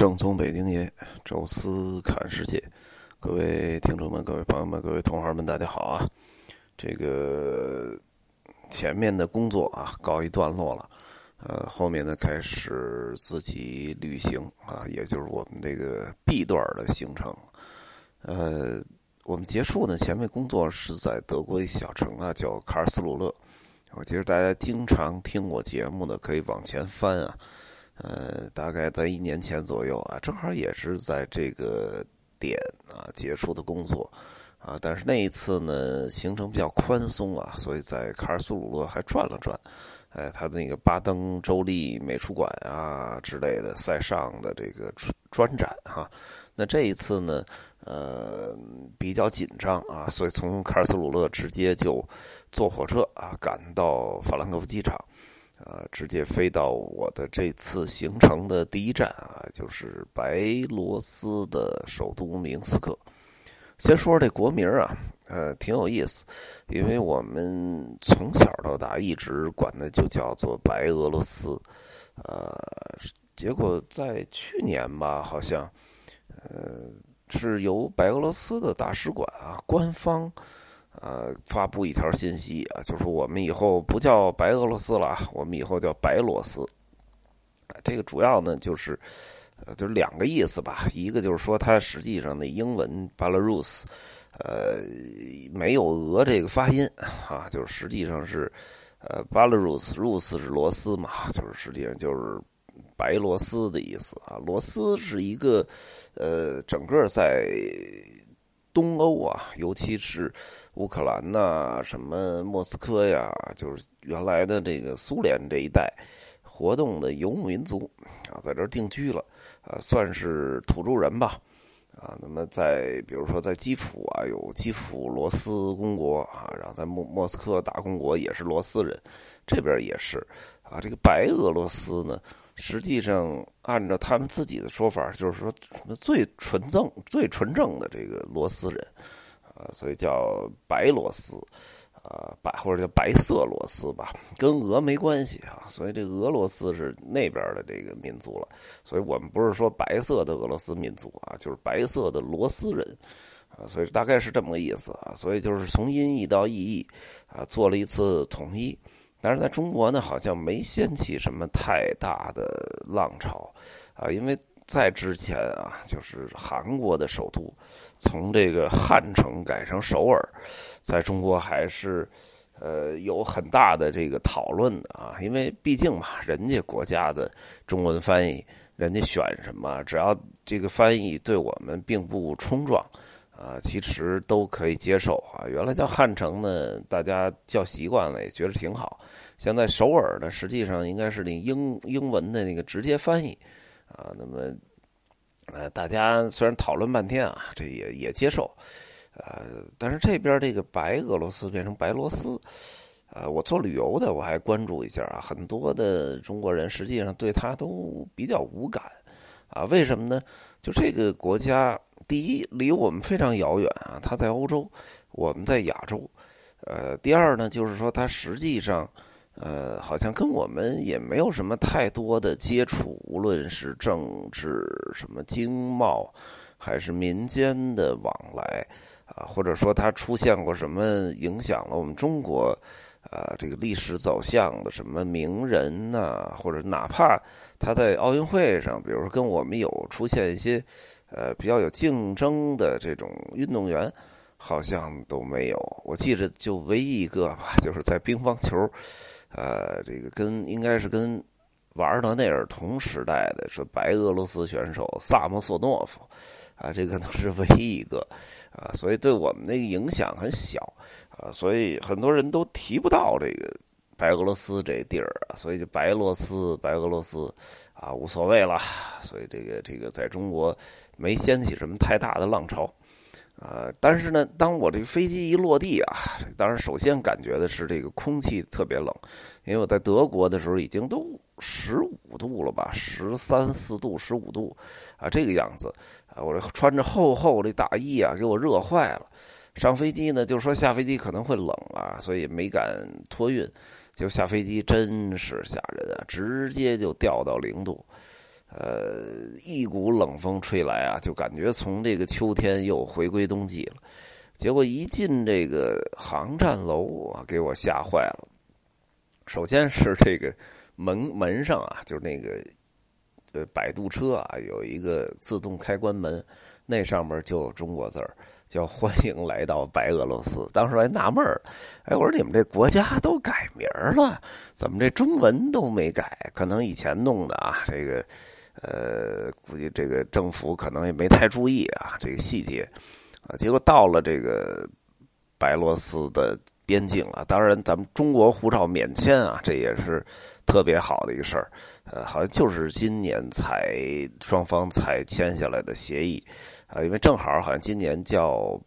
正宗北京爷，宙斯看世界，各位听众们、各位朋友们、各位同行们，大家好啊！这个前面的工作啊告一段落了，呃，后面呢开始自己旅行啊，也就是我们这个 B 段的行程。呃，我们结束呢，前面工作是在德国一小城啊，叫卡尔斯鲁勒。我记得大家经常听我节目的，可以往前翻啊。呃，大概在一年前左右啊，正好也是在这个点啊结束的工作啊，但是那一次呢行程比较宽松啊，所以在卡尔斯鲁勒还转了转，哎，他的那个巴登州立美术馆啊之类的塞尚的这个专展哈，那这一次呢，呃，比较紧张啊，所以从卡尔斯鲁勒直接就坐火车啊赶到法兰克福机场。啊，直接飞到我的这次行程的第一站啊，就是白罗斯的首都明斯克。先说说这国名啊，呃，挺有意思，因为我们从小到大一直管的就叫做白俄罗斯，呃，结果在去年吧，好像，呃，是由白俄罗斯的大使馆啊，官方。呃，发布一条信息啊，就是我们以后不叫白俄罗斯了，我们以后叫白罗斯。这个主要呢就是，呃，就是两个意思吧。一个就是说，它实际上的英文 Belarus，呃，没有俄这个发音啊，就是实际上是，呃，Belarus，Rus 是罗斯嘛，就是实际上就是白罗斯的意思啊。罗斯是一个，呃，整个在。东欧啊，尤其是乌克兰呐，什么莫斯科呀，就是原来的这个苏联这一带活动的游牧民族啊，在这儿定居了啊，算是土著人吧啊。那么在比如说在基辅啊，有基辅罗斯公国啊，然后在莫莫斯科大公国也是罗斯人，这边也是啊。这个白俄罗斯呢？实际上，按照他们自己的说法，就是说什么最纯正、最纯正的这个罗斯人，啊，所以叫白罗斯，啊，白或者叫白色罗斯吧，跟俄没关系啊。所以这俄罗斯是那边的这个民族了。所以我们不是说白色的俄罗斯民族啊，就是白色的罗斯人，啊，所以大概是这么个意思啊。所以就是从音译到意译，啊，做了一次统一。但是在中国呢，好像没掀起什么太大的浪潮，啊，因为在之前啊，就是韩国的首都从这个汉城改成首尔，在中国还是呃有很大的这个讨论的啊，因为毕竟嘛，人家国家的中文翻译，人家选什么，只要这个翻译对我们并不冲撞。啊，其实都可以接受啊。原来叫汉城呢，大家叫习惯了，也觉得挺好。现在首尔呢，实际上应该是那英英文的那个直接翻译啊。那么，呃，大家虽然讨论半天啊，这也也接受。呃，但是这边这个白俄罗斯变成白罗斯，呃，我做旅游的我还关注一下啊，很多的中国人实际上对他都比较无感啊。为什么呢？就这个国家。第一，离我们非常遥远啊，它在欧洲，我们在亚洲。呃，第二呢，就是说它实际上，呃，好像跟我们也没有什么太多的接触，无论是政治、什么经贸，还是民间的往来啊，或者说它出现过什么影响了我们中国啊这个历史走向的什么名人呐，或者哪怕他在奥运会上，比如说跟我们有出现一些。呃，比较有竞争的这种运动员，好像都没有。我记着就唯一一个吧，就是在乒乓球，呃，这个跟应该是跟瓦尔德内尔同时代的，说白俄罗斯选手萨莫索诺夫，啊，这个能是唯一一个，啊，所以对我们那个影响很小，啊，所以很多人都提不到这个白俄罗斯这地儿啊，所以就白罗斯、白俄罗斯。啊，无所谓了，所以这个这个在中国没掀起什么太大的浪潮，呃，但是呢，当我这个飞机一落地啊，当然首先感觉的是这个空气特别冷，因为我在德国的时候已经都十五度了吧，十三四度、十五度啊，这个样子啊，我这穿着厚厚的大衣啊，给我热坏了。上飞机呢，就说下飞机可能会冷啊，所以没敢托运。就下飞机真是吓人啊！直接就掉到零度，呃，一股冷风吹来啊，就感觉从这个秋天又回归冬季了。结果一进这个航站楼啊，给我吓坏了。首先是这个门门上啊，就是那个呃摆渡车啊，有一个自动开关门，那上面就有中国字儿。叫欢迎来到白俄罗斯。当时还纳闷儿，哎，我说你们这国家都改名了，怎么这中文都没改？可能以前弄的啊，这个，呃，估计这个政府可能也没太注意啊，这个细节啊。结果到了这个白罗斯的边境了，当然咱们中国护照免签啊，这也是特别好的一个事儿。呃，好像就是今年才双方才签下来的协议。啊，因为正好好像今年叫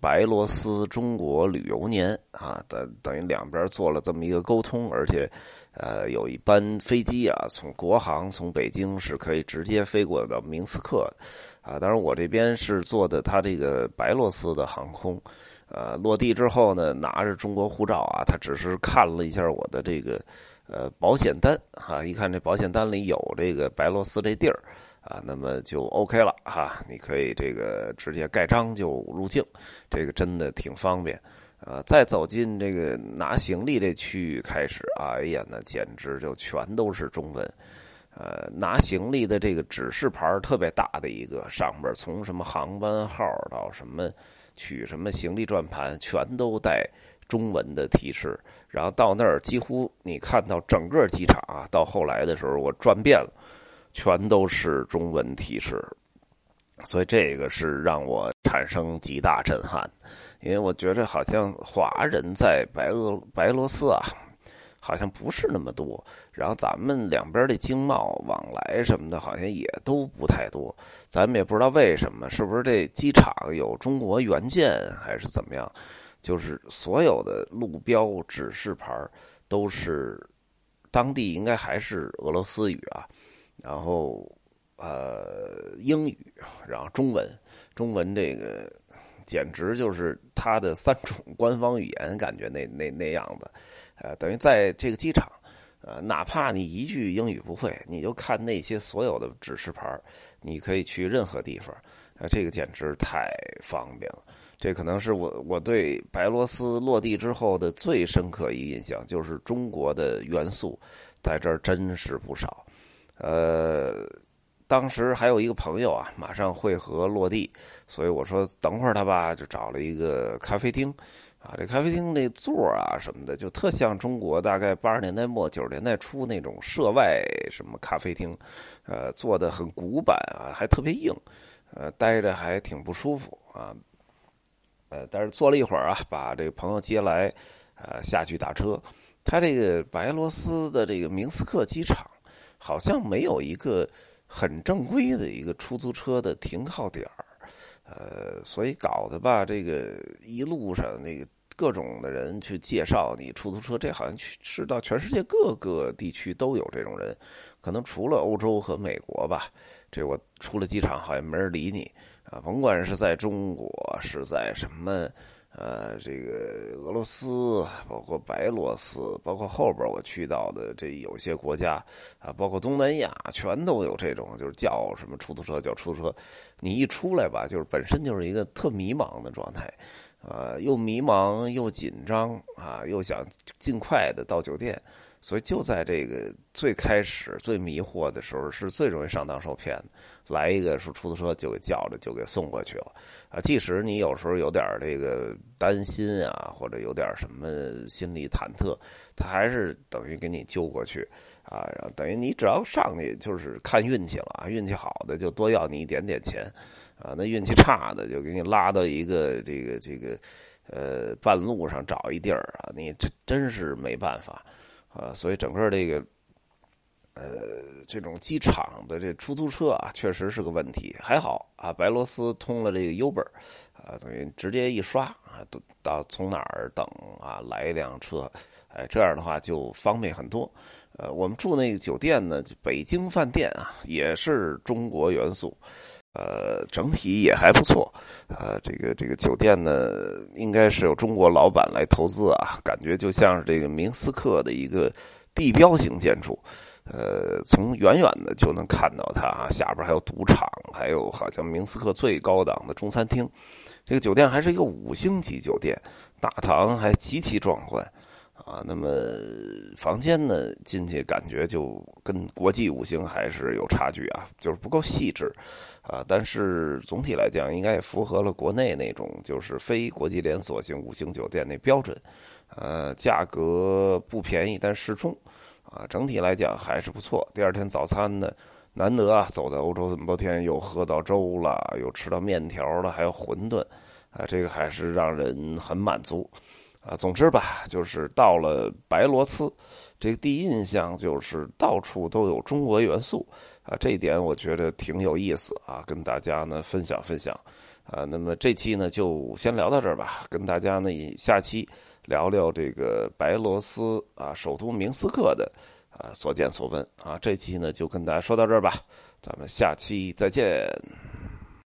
白罗斯中国旅游年啊，等等于两边做了这么一个沟通，而且呃有一班飞机啊，从国航从北京是可以直接飞过到明斯克啊。当然我这边是坐的他这个白罗斯的航空，呃，落地之后呢，拿着中国护照啊，他只是看了一下我的这个呃保险单哈，一看这保险单里有这个白罗斯这地儿。啊，那么就 OK 了哈，你可以这个直接盖章就入境，这个真的挺方便。呃，再走进这个拿行李这区域开始，哎呀，那简直就全都是中文。呃，拿行李的这个指示牌特别大的一个，上边从什么航班号到什么取什么行李转盘，全都带中文的提示。然后到那儿，几乎你看到整个机场啊，到后来的时候我转遍了。全都是中文提示，所以这个是让我产生极大震撼，因为我觉得好像华人在白俄白罗斯啊，好像不是那么多，然后咱们两边的经贸往来什么的，好像也都不太多，咱们也不知道为什么，是不是这机场有中国原件还是怎么样？就是所有的路标指示牌都是当地应该还是俄罗斯语啊。然后，呃，英语，然后中文，中文这个简直就是它的三种官方语言，感觉那那那样子，呃，等于在这个机场，呃，哪怕你一句英语不会，你就看那些所有的指示牌，你可以去任何地方，啊，这个简直太方便了。这可能是我我对白罗斯落地之后的最深刻一印象，就是中国的元素在这儿真是不少。呃，当时还有一个朋友啊，马上会合落地，所以我说等会儿他吧，就找了一个咖啡厅，啊，这咖啡厅那座啊什么的，就特像中国大概八十年代末九十年代初那种涉外什么咖啡厅，呃，做的很古板啊，还特别硬，呃，待着还挺不舒服啊，呃，但是坐了一会儿啊，把这个朋友接来，呃，下去打车，他这个白俄罗斯的这个明斯克机场。好像没有一个很正规的一个出租车的停靠点儿，呃，所以搞得吧，这个一路上那个各种的人去介绍你出租车，这好像去是到全世界各个地区都有这种人，可能除了欧洲和美国吧，这我出了机场好像没人理你啊，甭管是在中国是在什么。呃，这个俄罗斯，包括白罗斯，包括后边我去到的这有些国家啊，包括东南亚，全都有这种，就是叫什么出租车，叫出租车。你一出来吧，就是本身就是一个特迷茫的状态，呃，又迷茫又紧张啊，又想尽快的到酒店。所以就在这个最开始最迷惑的时候，是最容易上当受骗的。来一个说出租车就给叫着就给送过去了啊！即使你有时候有点这个担心啊，或者有点什么心理忐忑，他还是等于给你揪过去啊。等于你只要上去就是看运气了，运气好的就多要你一点点钱啊，那运气差的就给你拉到一个这个这个呃半路上找一地儿啊，你真真是没办法。啊，所以整个这个，呃，这种机场的这出租车啊，确实是个问题。还好啊，白罗斯通了这个 Uber，啊，等于直接一刷啊，都到从哪儿等啊，来一辆车，哎，这样的话就方便很多。呃，我们住那个酒店呢，北京饭店啊，也是中国元素。呃，整体也还不错，呃，这个这个酒店呢，应该是有中国老板来投资啊，感觉就像是这个明斯克的一个地标型建筑，呃，从远远的就能看到它，下边还有赌场，还有好像明斯克最高档的中餐厅。这个酒店还是一个五星级酒店，大堂还极其壮观啊。那么房间呢，进去感觉就跟国际五星还是有差距啊，就是不够细致啊。但是总体来讲，应该也符合了国内那种就是非国际连锁型五星酒店那标准。呃，价格不便宜，但适中啊。整体来讲还是不错。第二天早餐呢，难得啊，走在欧洲这么多天，又喝到粥了，又吃到面条了，还有馄饨。啊，这个还是让人很满足，啊，总之吧，就是到了白罗斯，这个第一印象就是到处都有中国元素，啊，这一点我觉得挺有意思啊，跟大家呢分享分享，啊，那么这期呢就先聊到这儿吧，跟大家呢下期聊聊这个白罗斯啊，首都明斯克的啊所见所闻啊，这期呢就跟大家说到这儿吧，咱们下期再见。